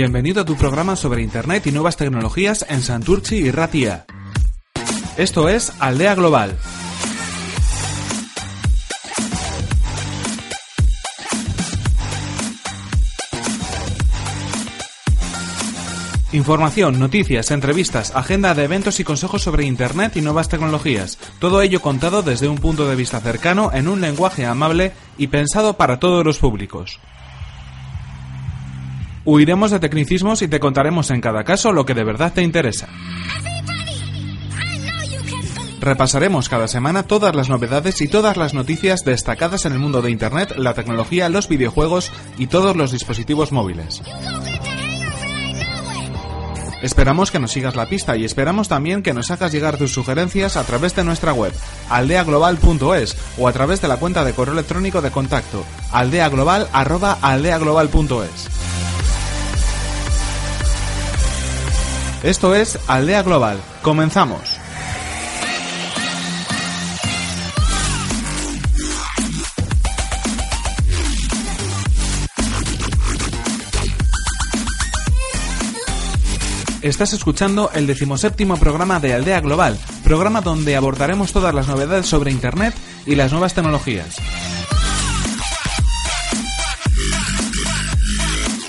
Bienvenido a tu programa sobre Internet y nuevas tecnologías en Santurci y Ratia. Esto es Aldea Global. Información, noticias, entrevistas, agenda de eventos y consejos sobre Internet y nuevas tecnologías. Todo ello contado desde un punto de vista cercano, en un lenguaje amable y pensado para todos los públicos. Huiremos de tecnicismos y te contaremos en cada caso lo que de verdad te interesa. Repasaremos cada semana todas las novedades y todas las noticias destacadas en el mundo de Internet, la tecnología, los videojuegos y todos los dispositivos móviles. Esperamos que nos sigas la pista y esperamos también que nos hagas llegar tus sugerencias a través de nuestra web aldeaglobal.es o a través de la cuenta de correo electrónico de contacto aldeaglobal@aldeaglobal.es. Esto es Aldea Global. Comenzamos. Estás escuchando el decimoséptimo programa de Aldea Global, programa donde abordaremos todas las novedades sobre Internet y las nuevas tecnologías.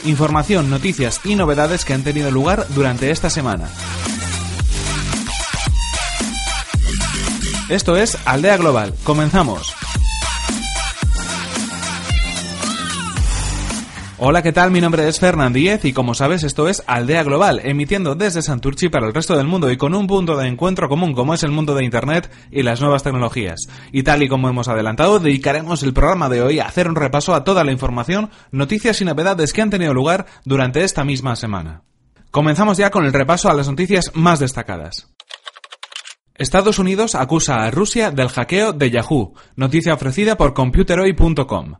Información, noticias y novedades que han tenido lugar durante esta semana. Esto es Aldea Global. Comenzamos. Hola, ¿qué tal? Mi nombre es Fernand Díez y como sabes esto es Aldea Global, emitiendo desde Santurchi para el resto del mundo y con un punto de encuentro común como es el mundo de Internet y las nuevas tecnologías. Y tal y como hemos adelantado, dedicaremos el programa de hoy a hacer un repaso a toda la información, noticias y novedades que han tenido lugar durante esta misma semana. Comenzamos ya con el repaso a las noticias más destacadas. Estados Unidos acusa a Rusia del hackeo de Yahoo, noticia ofrecida por computeroy.com.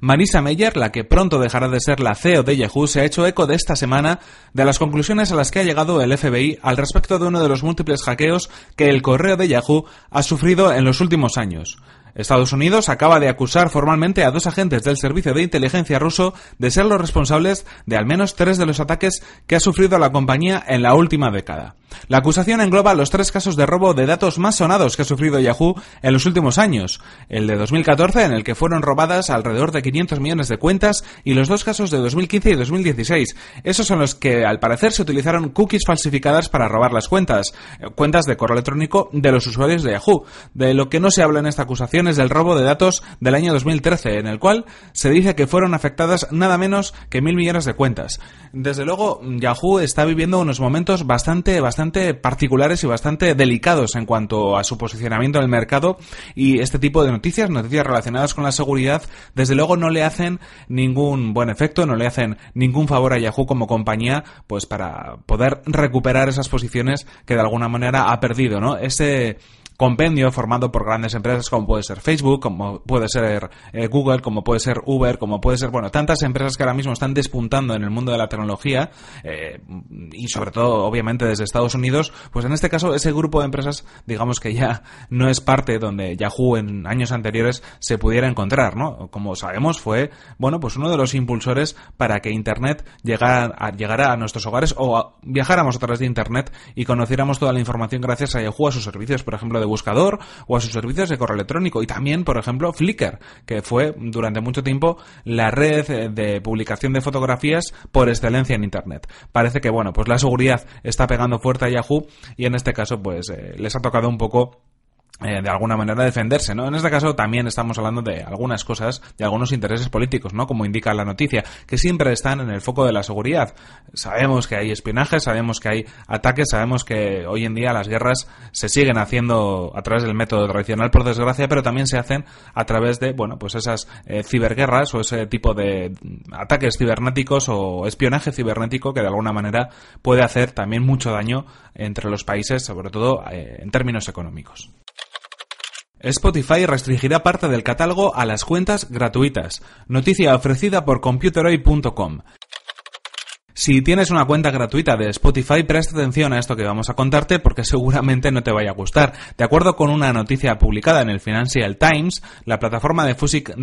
Marisa Meyer, la que pronto dejará de ser la CEO de Yahoo, se ha hecho eco de esta semana de las conclusiones a las que ha llegado el FBI al respecto de uno de los múltiples hackeos que el correo de Yahoo ha sufrido en los últimos años. Estados Unidos acaba de acusar formalmente a dos agentes del servicio de inteligencia ruso de ser los responsables de al menos tres de los ataques que ha sufrido la compañía en la última década. La acusación engloba los tres casos de robo de datos más sonados que ha sufrido Yahoo en los últimos años. El de 2014, en el que fueron robadas alrededor de 500 millones de cuentas, y los dos casos de 2015 y 2016. Esos son los que, al parecer, se utilizaron cookies falsificadas para robar las cuentas, eh, cuentas de correo electrónico de los usuarios de Yahoo. De lo que no se habla en esta acusación del robo de datos del año 2013, en el cual se dice que fueron afectadas nada menos que mil millones de cuentas. Desde luego, Yahoo está viviendo unos momentos bastante, bastante particulares y bastante delicados en cuanto a su posicionamiento en el mercado y este tipo de noticias, noticias relacionadas con la seguridad, desde luego no le hacen ningún buen efecto, no le hacen ningún favor a Yahoo como compañía, pues para poder recuperar esas posiciones que de alguna manera ha perdido, ¿no? Ese compendio formado por grandes empresas como puede ser Facebook, como puede ser eh, Google, como puede ser Uber, como puede ser, bueno, tantas empresas que ahora mismo están despuntando en el mundo de la tecnología eh, y sobre todo, obviamente, desde Estados Unidos, pues en este caso ese grupo de empresas, digamos que ya no es parte donde Yahoo en años anteriores se pudiera encontrar, ¿no? Como sabemos, fue, bueno, pues uno de los impulsores para que Internet llegara a, llegara a nuestros hogares o viajáramos a través de Internet y conociéramos toda la información gracias a Yahoo, a sus servicios, por ejemplo, buscador o a sus servicios de correo electrónico y también, por ejemplo, Flickr, que fue durante mucho tiempo la red de publicación de fotografías por excelencia en Internet. Parece que, bueno, pues la seguridad está pegando fuerte a Yahoo y en este caso, pues eh, les ha tocado un poco eh, de alguna manera defenderse, ¿no? En este caso también estamos hablando de algunas cosas, de algunos intereses políticos, ¿no? Como indica la noticia, que siempre están en el foco de la seguridad. Sabemos que hay espionaje, sabemos que hay ataques, sabemos que hoy en día las guerras se siguen haciendo a través del método tradicional, por desgracia, pero también se hacen a través de, bueno, pues esas eh, ciberguerras o ese tipo de ataques cibernéticos o espionaje cibernético que de alguna manera puede hacer también mucho daño entre los países, sobre todo eh, en términos económicos. Spotify restringirá parte del catálogo a las cuentas gratuitas. Noticia ofrecida por computeroy.com. Si tienes una cuenta gratuita de Spotify, presta atención a esto que vamos a contarte porque seguramente no te vaya a gustar. De acuerdo con una noticia publicada en el Financial Times, la plataforma de,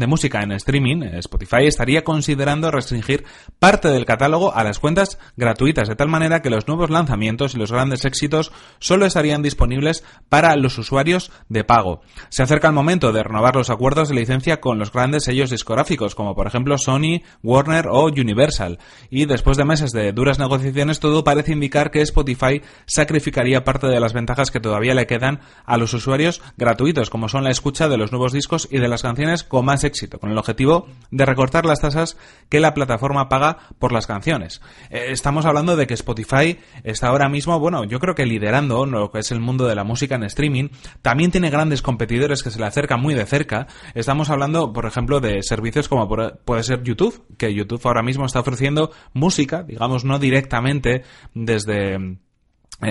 música en streaming, Spotify, estaría considerando restringir parte del catálogo a las cuentas gratuitas, de tal manera que los nuevos lanzamientos y los grandes éxitos solo estarían disponibles para los usuarios de pago. Se acerca el momento de renovar los acuerdos de licencia con los grandes sellos discográficos, como por ejemplo Sony, Warner o Universal, y después de meses de duras negociaciones, todo parece indicar que Spotify sacrificaría parte de las ventajas que todavía le quedan a los usuarios gratuitos, como son la escucha de los nuevos discos y de las canciones con más éxito, con el objetivo de recortar las tasas que la plataforma paga por las canciones. Eh, estamos hablando de que Spotify está ahora mismo, bueno, yo creo que liderando lo que es el mundo de la música en streaming, también tiene grandes competidores que se le acercan muy de cerca. Estamos hablando, por ejemplo, de servicios como puede ser YouTube, que YouTube ahora mismo está ofreciendo música, digamos, no directamente desde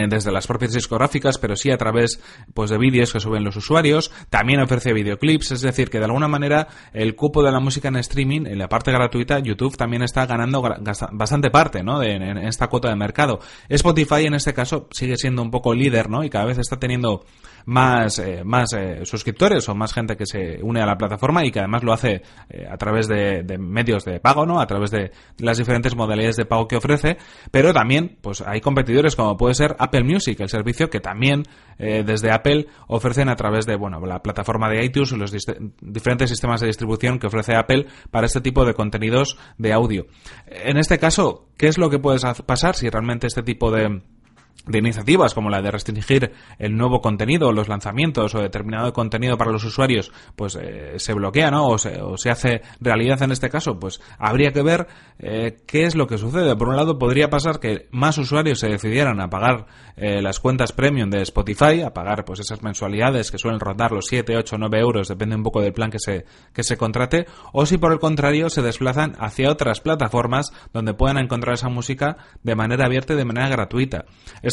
desde las propias discográficas, pero sí a través pues de vídeos que suben los usuarios. También ofrece videoclips, es decir, que de alguna manera el cupo de la música en streaming, en la parte gratuita, YouTube también está ganando bastante parte, ¿no? De, en esta cuota de mercado. Spotify en este caso sigue siendo un poco líder, ¿no? Y cada vez está teniendo más, eh, más eh, suscriptores o más gente que se une a la plataforma y que además lo hace eh, a través de, medios de pago, ¿no? A través de las diferentes modalidades de pago que ofrece, pero también, pues hay competidores como puede ser Apple Music, el servicio que también desde Apple ofrecen a través de, bueno, la plataforma de iTunes o los diferentes sistemas de distribución que ofrece Apple para este tipo de contenidos de audio. En este caso, ¿qué es lo que puede pasar si realmente este tipo de de iniciativas como la de restringir el nuevo contenido los lanzamientos o determinado contenido para los usuarios pues eh, se bloquea ¿no? o se, o se, hace realidad en este caso pues habría que ver eh, qué es lo que sucede por un lado podría pasar que más usuarios se decidieran a pagar eh, las cuentas premium de Spotify a pagar pues esas mensualidades que suelen rondar los 7, 8, 9 euros depende un poco del plan que se, que se contrate o si por el contrario se desplazan hacia otras plataformas donde puedan encontrar esa música de manera abierta y de manera gratuita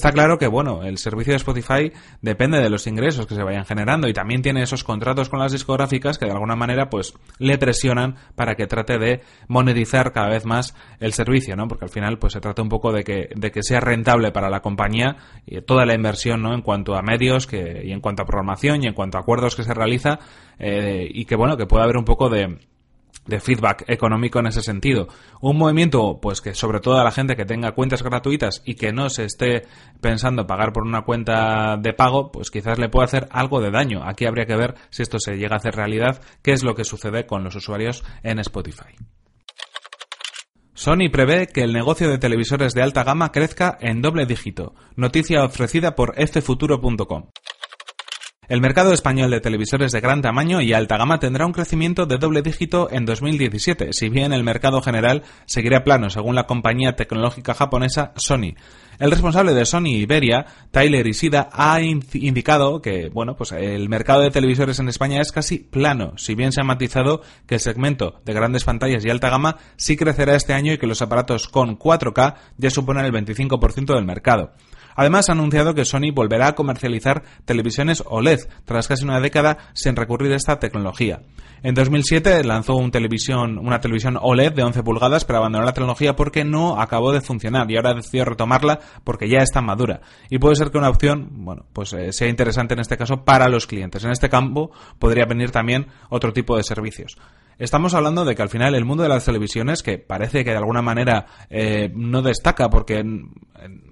Está claro que, bueno, el servicio de Spotify depende de los ingresos que se vayan generando y también tiene esos contratos con las discográficas que de alguna manera, pues, le presionan para que trate de monetizar cada vez más el servicio, ¿no? Porque al final, pues, se trata un poco de que, de que sea rentable para la compañía y toda la inversión, ¿no? En cuanto a medios que, y en cuanto a programación y en cuanto a acuerdos que se realiza eh, y que, bueno, que pueda haber un poco de de feedback económico en ese sentido. Un movimiento, pues que sobre todo a la gente que tenga cuentas gratuitas y que no se esté pensando pagar por una cuenta de pago, pues quizás le pueda hacer algo de daño. Aquí habría que ver si esto se llega a hacer realidad, qué es lo que sucede con los usuarios en Spotify. Sony prevé que el negocio de televisores de alta gama crezca en doble dígito. Noticia ofrecida por ffuturo.com. El mercado español de televisores de gran tamaño y alta gama tendrá un crecimiento de doble dígito en 2017, si bien el mercado general seguirá plano, según la compañía tecnológica japonesa Sony. El responsable de Sony Iberia, Tyler Isida, ha indicado que, bueno, pues el mercado de televisores en España es casi plano, si bien se ha matizado que el segmento de grandes pantallas y alta gama sí crecerá este año y que los aparatos con 4K ya suponen el 25% del mercado. Además, ha anunciado que Sony volverá a comercializar televisiones OLED tras casi una década sin recurrir a esta tecnología. En 2007 lanzó una televisión OLED de 11 pulgadas, pero abandonó la tecnología porque no acabó de funcionar y ahora decidió retomarla porque ya está madura. Y puede ser que una opción, bueno, pues eh, sea interesante en este caso para los clientes. En este campo podría venir también otro tipo de servicios. Estamos hablando de que al final el mundo de las televisiones, que parece que de alguna manera eh, no destaca porque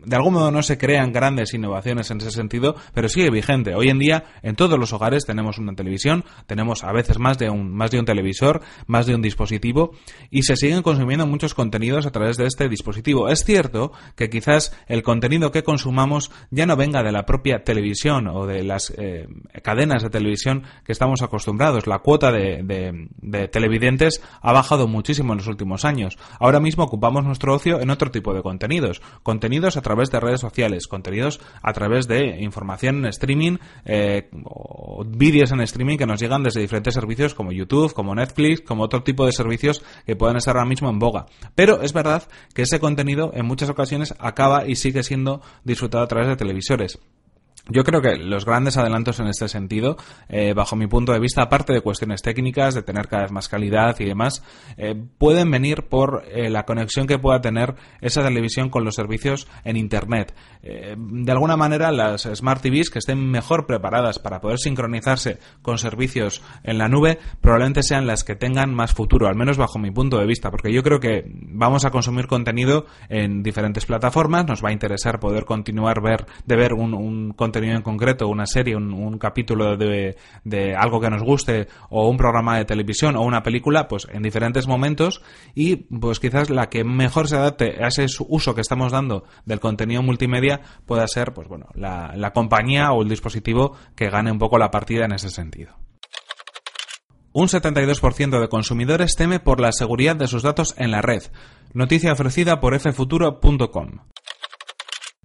de algún modo no se crean grandes innovaciones en ese sentido, pero sigue vigente. Hoy en día en todos los hogares tenemos una televisión, tenemos a veces más de un más de un televisor, más de un dispositivo y se siguen consumiendo muchos contenidos a través de este dispositivo. Es cierto que quizás el contenido que consumamos ya no venga de la propia televisión o de las eh, cadenas de televisión que estamos acostumbrados. La cuota de, de televidentes ha bajado muchísimo en los últimos años. Ahora mismo ocupamos nuestro ocio en otro tipo de contenidos. Contenidos a través de redes sociales, contenidos a través de información en streaming eh, o vídeos en streaming que nos llegan desde diferentes servicios como YouTube, como Netflix, como otro tipo de servicios que puedan estar ahora mismo en boga. Pero es verdad que ese contenido en muchas ocasiones acaba y sigue siendo disfrutado a través de televisores. Yo creo que los grandes adelantos en este sentido, eh, bajo mi punto de vista, aparte de cuestiones técnicas, de tener cada vez más calidad y demás, eh, pueden venir por eh, la conexión que pueda tener esa televisión con los servicios en Internet. de alguna manera, las Smart TVs que estén mejor preparadas para poder sincronizarse con servicios en la nube, probablemente sean las que tengan más futuro, al menos bajo mi punto de vista, porque yo creo que vamos a consumir contenido en diferentes plataformas, nos va a interesar poder continuar ver, de ver un, un contenido en concreto, una serie, un, capítulo de, de, algo que nos guste, o un programa de televisión, o una película, pues en diferentes momentos, y pues quizás la que mejor se adapte a ese uso que estamos dando del contenido multimedia pueda ser, pues bueno, la, la compañía o el dispositivo que gane un poco la partida en ese sentido. Un 72% de consumidores teme por la seguridad de sus datos en la red. Noticia ofrecida por ffuturo.com.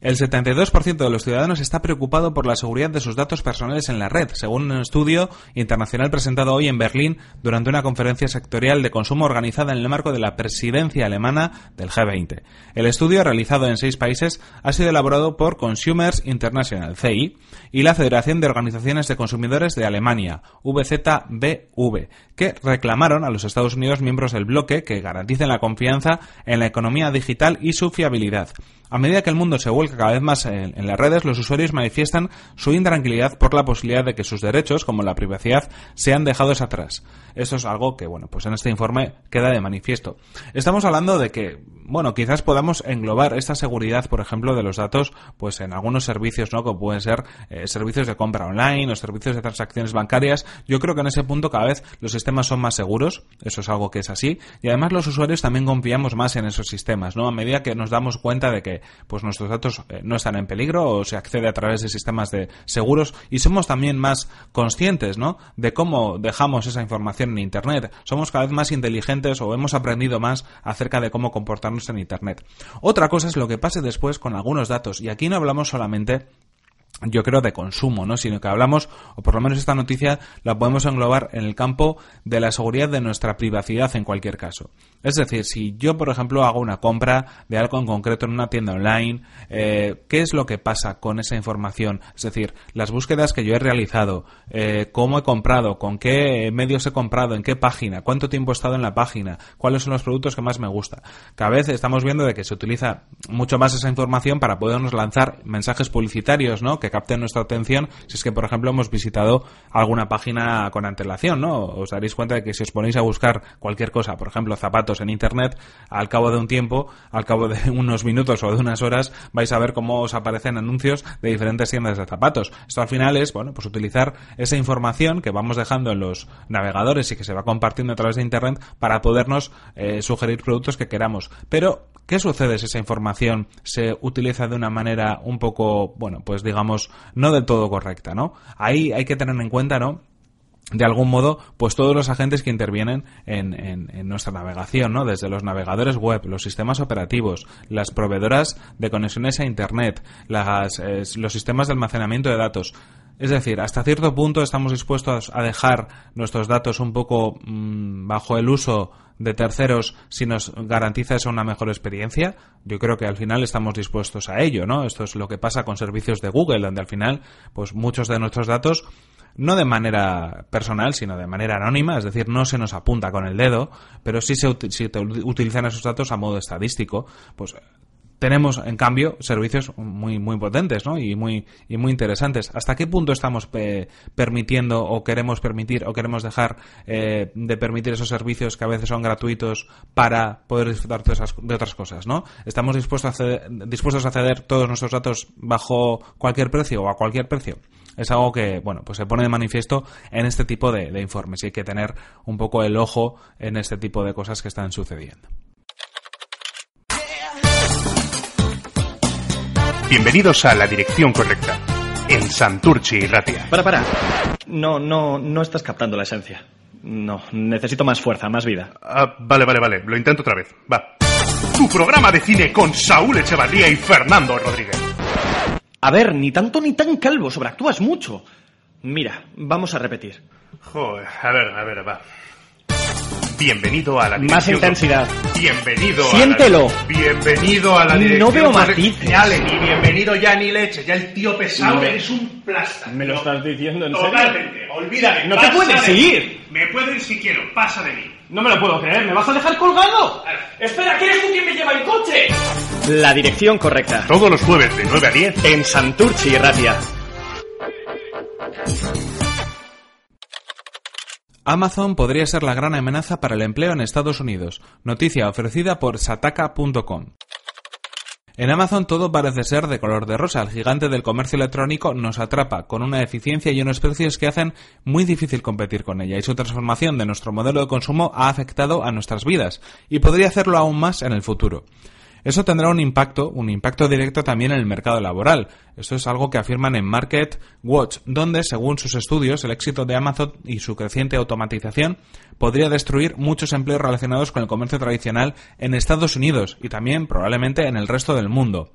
El 72% de los ciudadanos está preocupado por la seguridad de sus datos personales en la red, según un estudio internacional presentado hoy en Berlín durante una conferencia sectorial de consumo organizada en el marco de la presidencia alemana del G20. El estudio, realizado en seis países, ha sido elaborado por Consumers International, CI, y la Federación de Organizaciones de Consumidores de Alemania, VZBV, que reclamaron a los Estados Unidos miembros del bloque que garanticen la confianza en la economía digital y su fiabilidad. A medida que el mundo se vuelca cada vez más en, las redes, los usuarios manifiestan su intranquilidad por la posibilidad de que sus derechos, como la privacidad, sean dejados atrás. Eso es algo que, bueno, pues en este informe queda de manifiesto. Estamos hablando de que, bueno, quizás podamos englobar esta seguridad, por ejemplo, de los datos, pues en algunos servicios, ¿no? Como pueden ser eh, servicios de compra online o servicios de transacciones bancarias. Yo creo que en ese punto cada vez los sistemas son más seguros. Eso es algo que es así. Y además los usuarios también confiamos más en esos sistemas, ¿no? A medida que nos damos cuenta de que, pues nuestros datos eh, no están en peligro o se accede a través de sistemas de seguros y somos también más conscientes, ¿no? De cómo dejamos esa información en Internet. Somos cada vez más inteligentes o hemos aprendido más acerca de cómo comportarnos en Internet. Otra cosa es lo que pase después con algunos datos. Y aquí no hablamos solamente yo creo de consumo, ¿no? Sino que hablamos, o por lo menos esta noticia la podemos englobar en el campo de la seguridad de nuestra privacidad en cualquier caso. Es decir, si yo, por ejemplo, hago una compra de algo en concreto en una tienda online, eh, ¿qué es lo que pasa con esa información? Es decir, las búsquedas que yo he realizado, eh, cómo he comprado, con qué medios he comprado, en qué página, cuánto tiempo he estado en la página, cuáles son los productos que más me gusta. Cada vez estamos viendo de que se utiliza mucho más esa información para podernos lanzar mensajes publicitarios, ¿no? Que capten nuestra atención si es que, por ejemplo, hemos visitado alguna página con antelación, ¿no? Os daréis cuenta de que si os ponéis a buscar cualquier cosa, por ejemplo, zapatos en Internet, al cabo de un tiempo, al cabo de unos minutos o de unas horas, vais a ver cómo os aparecen anuncios de diferentes tiendas de zapatos. Esto al final es, bueno, pues utilizar esa información que vamos dejando en los navegadores y que se va compartiendo a través de Internet para podernos eh, sugerir productos que queramos. Pero, ¿qué sucede si esa información se utiliza de una manera un poco, bueno, pues digamos, no del todo correcta, ¿no? Ahí hay que tener en cuenta, ¿no? de algún modo, pues todos los agentes que intervienen en, nuestra navegación, ¿no? Desde los navegadores web, los sistemas operativos, las proveedoras de conexiones a Internet, los sistemas de almacenamiento de datos. Es decir, hasta cierto punto estamos dispuestos a dejar nuestros datos un poco mm, bajo el uso de terceros si nos garantiza eso una mejor experiencia, yo creo que al final estamos dispuestos a ello, ¿no? Esto es lo que pasa con servicios de Google, donde al final, pues muchos de nuestros datos no de manera personal, sino de manera anónima, es decir, no se nos apunta con el dedo, pero sí se, utilizan esos datos a modo estadístico, pues tenemos, en cambio, servicios muy, muy potentes ¿no? y, muy, y muy interesantes. ¿Hasta qué punto estamos permitiendo o queremos permitir o queremos dejar eh, de permitir esos servicios que a veces son gratuitos para poder disfrutar de, esas, de otras cosas? ¿no? ¿Estamos dispuestos a, ceder, dispuestos a ceder todos nuestros datos bajo cualquier precio o a cualquier precio? Es algo que, bueno, pues se pone de manifiesto en este tipo de, de informes y hay que tener un poco el ojo en este tipo de cosas que están sucediendo. Bienvenidos a la dirección correcta. En Santurchi y Ratia. Para, para. No, no, no estás captando la esencia. No, necesito más fuerza, más vida. Ah, vale, vale, vale. Lo intento otra vez. Va. Tu programa de cine con Saúl Echevarría y Fernando Rodríguez. A ver, ni tanto ni tan calvo, sobreactúas mucho. Mira, vamos a repetir. Joder, a ver, a ver, va. Bienvenido a la dirección. Más intensidad. Bienvenido Siéntelo. a la... Bienvenido a la dirección. No veo matices. Ya, ni bienvenido ya ni leche. Ya el tío pesado No. eres un plasta. ¿Me lo estás diciendo en serio? Totalmente. Olvídate. No te puedes de mí. ir. Me puedo ir si quiero. Pasa de mí. No me lo puedo creer, ¿me vas a dejar colgado? Espera, ¿quién es tú quien me lleva el coche? La dirección correcta. Todos los jueves de 9 a 10. En Santurchi y Ratia. Amazon podría ser la gran amenaza para el empleo en Estados Unidos. Noticia ofrecida por Sataka.com. En Amazon todo parece ser de color de rosa. El gigante del comercio electrónico nos atrapa con una eficiencia y unos precios que hacen muy difícil competir con ella y su transformación de nuestro modelo de consumo ha afectado a nuestras vidas y podría hacerlo aún más en el futuro. Eso tendrá un impacto, un impacto directo también en el mercado laboral. Esto es algo que afirman en Market Watch, donde, según sus estudios, el éxito de Amazon y su creciente automatización podría destruir muchos empleos relacionados con el comercio tradicional en Estados Unidos y también probablemente en el resto del mundo.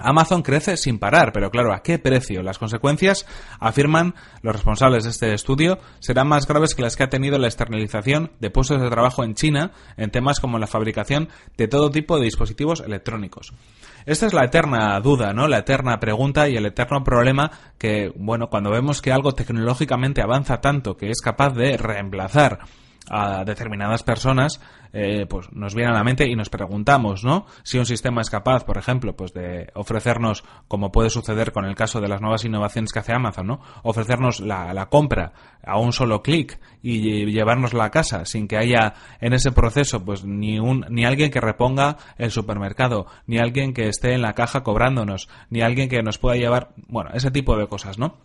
Amazon crece sin parar, pero claro, ¿a qué precio? Las consecuencias, afirman los responsables de este estudio, serán más graves que las que ha tenido la externalización de puestos de trabajo en China en temas como la fabricación de todo tipo de dispositivos electrónicos. Esta es la eterna duda, ¿no? La eterna pregunta y el eterno problema que, bueno, cuando vemos que algo tecnológicamente avanza tanto que es capaz de reemplazar a determinadas personas, eh, pues nos viene a la mente y nos preguntamos, ¿no? Si un sistema es capaz, por ejemplo, pues de ofrecernos, como puede suceder con el caso de las nuevas innovaciones que hace Amazon, ¿no? Ofrecernos la, la compra a un solo clic y llevárnosla a casa sin que haya en ese proceso, pues ni un, ni alguien que reponga el supermercado, ni alguien que esté en la caja cobrándonos, ni alguien que nos pueda llevar, bueno, ese tipo de cosas, ¿no?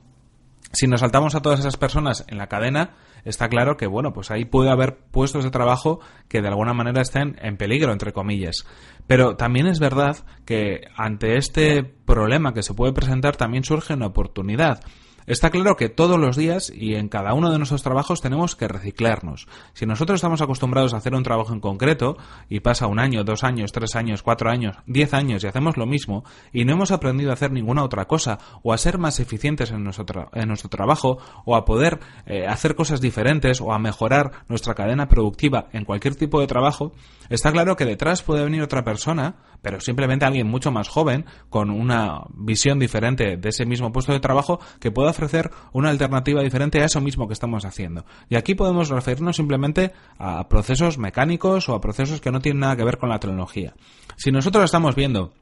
Si nos saltamos a todas esas personas en la cadena, está claro que, bueno, pues ahí puede haber puestos de trabajo que de alguna manera estén en peligro, entre comillas. Pero también es verdad que ante este problema que se puede presentar también surge una oportunidad. Está claro que todos los días y en cada uno de nuestros trabajos tenemos que reciclarnos. Si nosotros estamos acostumbrados a hacer un trabajo en concreto y pasa un año, dos años, tres años, cuatro años, diez años y hacemos lo mismo y no hemos aprendido a hacer ninguna otra cosa o a ser más eficientes en nuestro, en nuestro trabajo o a poder eh, hacer cosas diferentes o a mejorar nuestra cadena productiva en cualquier tipo de trabajo, está claro que detrás puede venir otra persona, pero simplemente alguien mucho más joven con una visión diferente de ese mismo puesto de trabajo que pueda ofrecer una alternativa diferente a eso mismo que estamos haciendo. Y aquí podemos referirnos simplemente a procesos mecánicos o a procesos que no tienen nada que ver con la tecnología. Si nosotros estamos viendo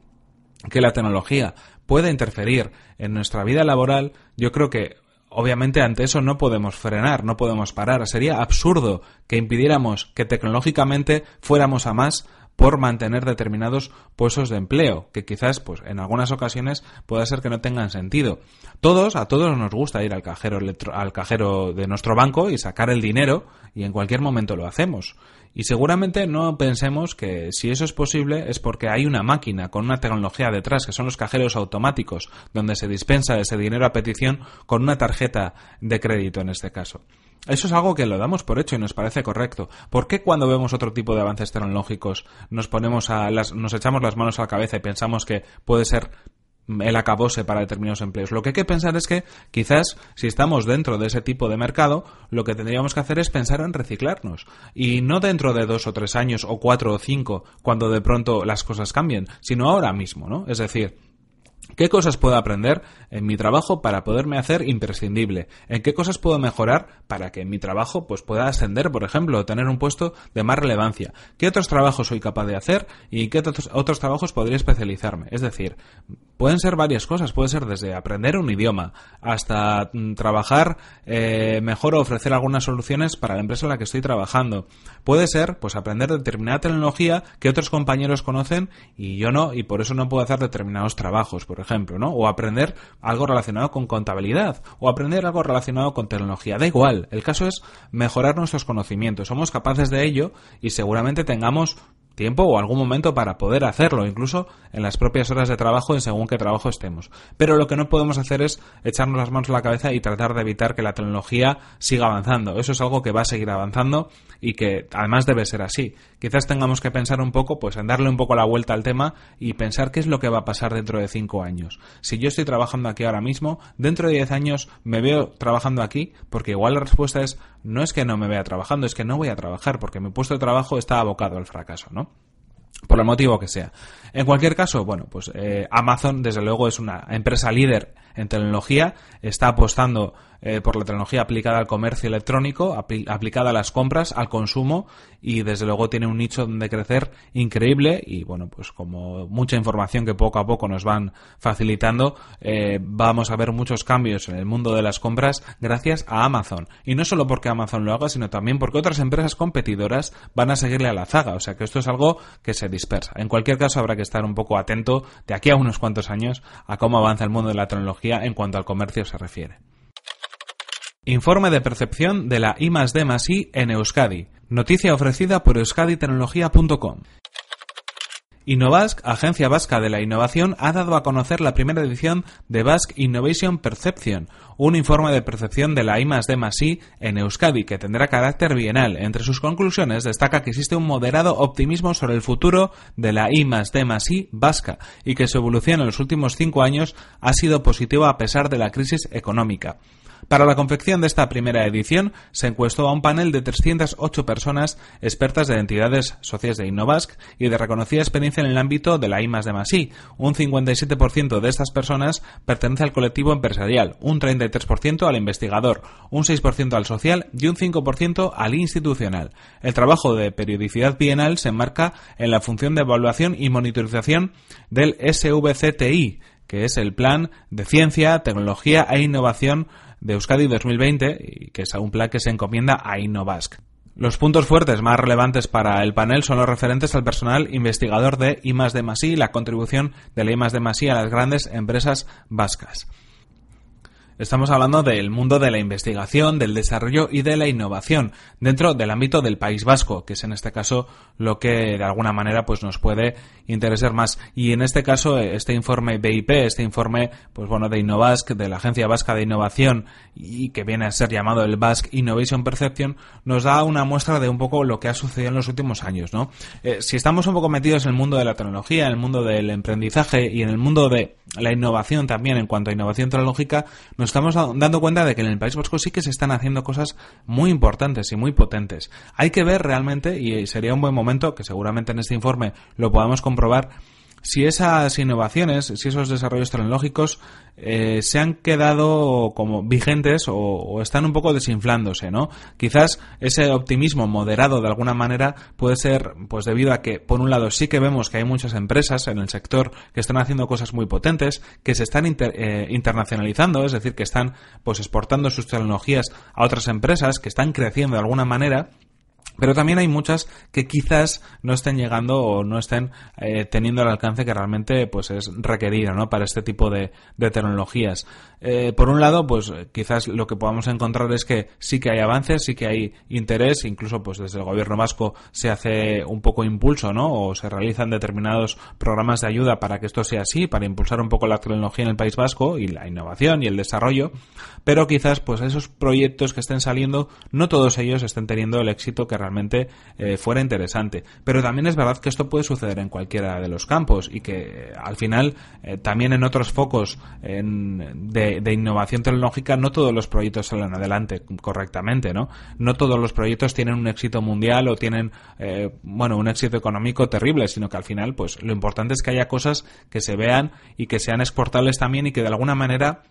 que la tecnología puede interferir en nuestra vida laboral, yo creo que obviamente ante eso no podemos frenar, no podemos parar. Sería absurdo que impidiéramos que tecnológicamente fuéramos a más por mantener determinados puestos de empleo, que quizás, pues, en algunas ocasiones pueda ser que no tengan sentido. Todos, a todos nos gusta ir al cajero, electro- al cajero de nuestro banco y sacar el dinero, y en cualquier momento lo hacemos. Y seguramente no pensemos que si eso es posible es porque hay una máquina con una tecnología detrás, que son los cajeros automáticos, donde se dispensa ese dinero a petición con una tarjeta de crédito en este caso. Eso es algo que lo damos por hecho y nos parece correcto. ¿Por qué cuando vemos otro tipo de avances tecnológicos nos ponemos a las, nos echamos las manos a la cabeza y pensamos que puede ser el acabose para determinados empleos. Lo que hay que pensar es que quizás si estamos dentro de ese tipo de mercado, lo que tendríamos que hacer es pensar en reciclarnos. Y no dentro de dos o tres años o cuatro o cinco, cuando de pronto las cosas cambien, sino ahora mismo, ¿no? Es decir, ¿Qué cosas puedo aprender en mi trabajo para poderme hacer imprescindible? ¿En qué cosas puedo mejorar para que mi trabajo pues, pueda ascender, por ejemplo, o tener un puesto de más relevancia? ¿Qué otros trabajos soy capaz de hacer y en qué otros, otros trabajos podría especializarme? Es decir, pueden ser varias cosas, puede ser desde aprender un idioma hasta mm, trabajar eh, mejor o ofrecer algunas soluciones para la empresa en la que estoy trabajando. Puede ser pues aprender determinada tecnología que otros compañeros conocen y yo no, y por eso no puedo hacer determinados trabajos, por ejemplo, ¿no? O aprender algo relacionado con contabilidad, o aprender algo relacionado con tecnología. Da igual, el caso es mejorar nuestros conocimientos. Somos capaces de ello y seguramente tengamos tiempo o algún momento para poder hacerlo, incluso en las propias horas de trabajo en según qué trabajo estemos. Pero lo que no podemos hacer es echarnos las manos a la cabeza y tratar de evitar que la tecnología siga avanzando. Eso es algo que va a seguir avanzando y que además debe ser así. Quizás tengamos que pensar un poco, pues en darle un poco la vuelta al tema y pensar qué es lo que va a pasar dentro de cinco años. Si yo estoy trabajando aquí ahora mismo, dentro de diez años me veo trabajando aquí, porque igual la respuesta es no es que no me vea trabajando, es que no voy a trabajar porque mi puesto de trabajo está abocado al fracaso, ¿no? Por el motivo que sea. En cualquier caso, bueno, pues eh, Amazon desde luego es una empresa líder en tecnología, está apostando eh, por la tecnología aplicada al comercio electrónico, aplicada a las compras, al consumo y desde luego tiene un nicho donde crecer increíble y bueno, pues como mucha información que poco a poco nos van facilitando, eh, vamos a ver muchos cambios en el mundo de las compras gracias a Amazon. Y no solo porque Amazon lo haga, sino también porque otras empresas competidoras van a seguirle a la zaga. O sea que esto es algo que se dispersa. En cualquier caso, habrá que estar un poco atento de aquí a unos cuantos años a cómo avanza el mundo de la tecnología en cuanto al comercio se refiere. Informe de percepción de la I en Euskadi. Noticia ofrecida por euskaditecnología.com. Innovask, agencia vasca de la innovación, ha dado a conocer la primera edición de Basque Innovation Perception, un informe de percepción de la I D I en Euskadi que tendrá carácter bienal. Entre sus conclusiones destaca que existe un moderado optimismo sobre el futuro de la I D I vasca y que su evolución en los últimos cinco años ha sido positiva a pesar de la crisis económica. Para la confección de esta primera edición se encuestó a un panel de 308 personas expertas de entidades socias de Innovask y de reconocida experiencia en el ámbito de la I de Masí. Un 57% de estas personas pertenece al colectivo empresarial, un 33% al investigador, un 6% al social y un 5% al institucional. El trabajo de periodicidad bienal se enmarca en la función de evaluación y monitorización del SVCTI, que es el Plan de Ciencia, Tecnología e Innovación de Euskadi 2020, y que es un plan que se encomienda a Innovask. Los puntos fuertes más relevantes para el panel son los referentes al personal investigador de I de Masí y la contribución de la I de Masí a las grandes empresas vascas. Estamos hablando del mundo de la investigación, del desarrollo y de la innovación dentro del ámbito del País Vasco, que es en este caso lo que de alguna manera pues nos puede interesar más. Y en este caso este informe BIP, este informe pues bueno de Innovask, de la Agencia Vasca de Innovación y que viene a ser llamado el Basque Innovation Perception, nos da una muestra de un poco lo que ha sucedido en los últimos años, ¿no? Eh, si estamos un poco metidos en el mundo de la tecnología, en el mundo del emprendizaje y en el mundo de la innovación también en cuanto a innovación tecnológica, estamos dando cuenta de que en el País Vasco sí que se están haciendo cosas muy importantes y muy potentes. Hay que ver realmente, y sería un buen momento, que seguramente en este informe lo podamos comprobar, si esas innovaciones, si esos desarrollos tecnológicos eh, se han quedado como vigentes o, están un poco desinflándose, ¿no? Quizás ese optimismo moderado de alguna manera puede ser pues debido a que por un lado sí que vemos que hay muchas empresas en el sector que están haciendo cosas muy potentes, que se están eh, internacionalizando, es decir, que están pues exportando sus tecnologías a otras empresas, que están creciendo de alguna manera pero también hay muchas que quizás no estén llegando o no estén eh, teniendo el alcance que realmente pues es requerido ¿no? para este tipo de, tecnologías. Eh, por un lado, pues quizás lo que podamos encontrar es que sí que hay avances, sí que hay interés, incluso pues desde el gobierno vasco se hace un poco impulso, ¿no? O se realizan determinados programas de ayuda para que esto sea así, para impulsar un poco la tecnología en el País Vasco y la innovación y el desarrollo, pero quizás pues esos proyectos que estén saliendo, no todos ellos estén teniendo el éxito que realmente eh, fuera interesante. Pero también es verdad que esto puede suceder en cualquiera de los campos y que al final también en otros focos de, de, innovación tecnológica no todos los proyectos salen adelante correctamente, ¿no? No todos los proyectos tienen un éxito mundial o tienen, bueno, un éxito económico terrible, sino que al final, pues lo importante es que haya cosas que se vean y que sean exportables también y que de alguna manera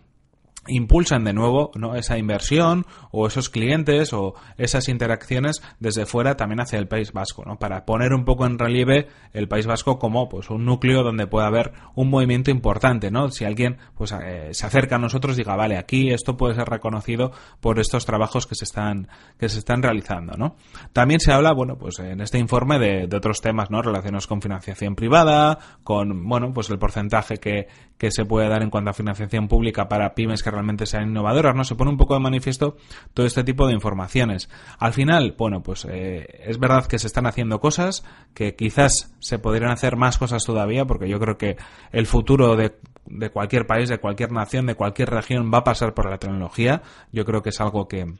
impulsan de nuevo ¿no? esa inversión o esos clientes o esas interacciones desde fuera también hacia el País Vasco, ¿no? para poner un poco en relieve el País Vasco como pues un núcleo donde puede haber un movimiento importante, ¿no? Si alguien pues eh, se acerca a nosotros diga, vale, aquí esto puede ser reconocido por estos trabajos que se están que se están realizando, ¿no? También se habla, bueno, pues en este informe de, de otros temas, ¿no? Relacionados con financiación privada, con, bueno, pues el porcentaje que, que se puede dar en cuanto a financiación pública para pymes que realmente sean innovadoras, ¿no? Se pone un poco de manifiesto todo este tipo de informaciones. Al final, bueno, pues eh, es verdad que se están haciendo cosas, que quizás se podrían hacer más cosas todavía, porque yo creo que el futuro de de cualquier país, de cualquier nación, de cualquier región va a pasar por la tecnología. Yo creo que es algo que,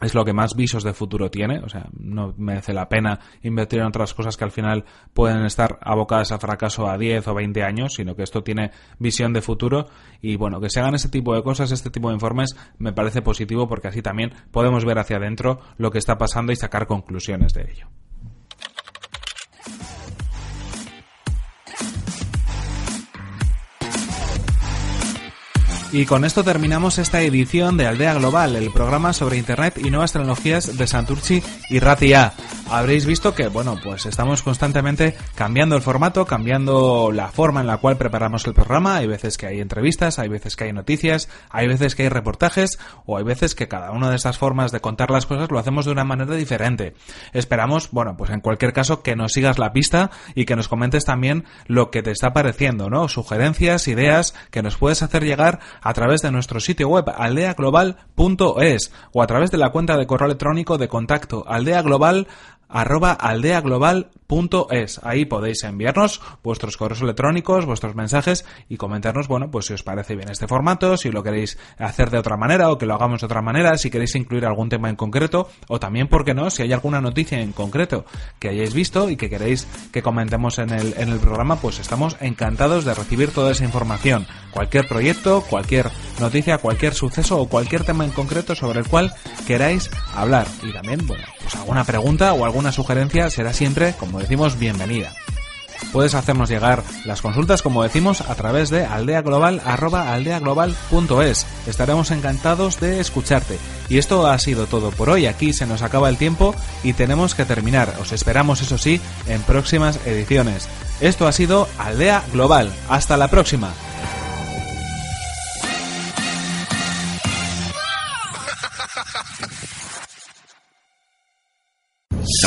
es lo que más visos de futuro tiene, o sea, no merece la pena invertir en otras cosas que al final pueden estar abocadas a fracaso a 10 o 20 años, sino que esto tiene visión de futuro y bueno, que se hagan ese tipo de cosas, este tipo de informes me parece positivo porque así también podemos ver hacia adentro lo que está pasando y sacar conclusiones de ello. Y con esto terminamos esta edición de Aldea Global, el programa sobre Internet y nuevas tecnologías de Santurci y Ratia. Habréis visto que, bueno, pues estamos constantemente cambiando el formato, cambiando la forma en la cual preparamos el programa. Hay veces que hay entrevistas, hay veces que hay noticias, hay veces que hay reportajes o hay veces que cada una de estas formas de contar las cosas lo hacemos de una manera diferente. Esperamos, bueno, pues en cualquier caso que nos sigas la pista y que nos comentes también lo que te está pareciendo, ¿no? Sugerencias, ideas que nos puedes hacer llegar a través de nuestro sitio web aldeaglobal.es o a través de la cuenta de correo electrónico de contacto aldeaglobal arroba aldeaglobal.es. Ahí podéis enviarnos vuestros correos electrónicos, vuestros mensajes y comentarnos, bueno, pues si os parece bien este formato, si lo queréis hacer de otra manera o que lo hagamos de otra manera, si queréis incluir algún tema en concreto o también, ¿por qué no?, si hay alguna noticia en concreto que hayáis visto y que queréis que comentemos en el, en el programa, pues estamos encantados de recibir toda esa información. Cualquier proyecto, cualquier noticia, cualquier suceso o cualquier tema en concreto sobre el cual queráis hablar. Y también, bueno, pues alguna pregunta o algún una sugerencia será siempre, como decimos, bienvenida. Puedes hacernos llegar las consultas, como decimos, a través de aldeaglobal.aldeaglobal.es. Estaremos encantados de escucharte. Y esto ha sido todo por hoy. Aquí se nos acaba el tiempo y tenemos que terminar. Os esperamos, eso sí, en próximas ediciones. Esto ha sido Aldea Global. Hasta la próxima.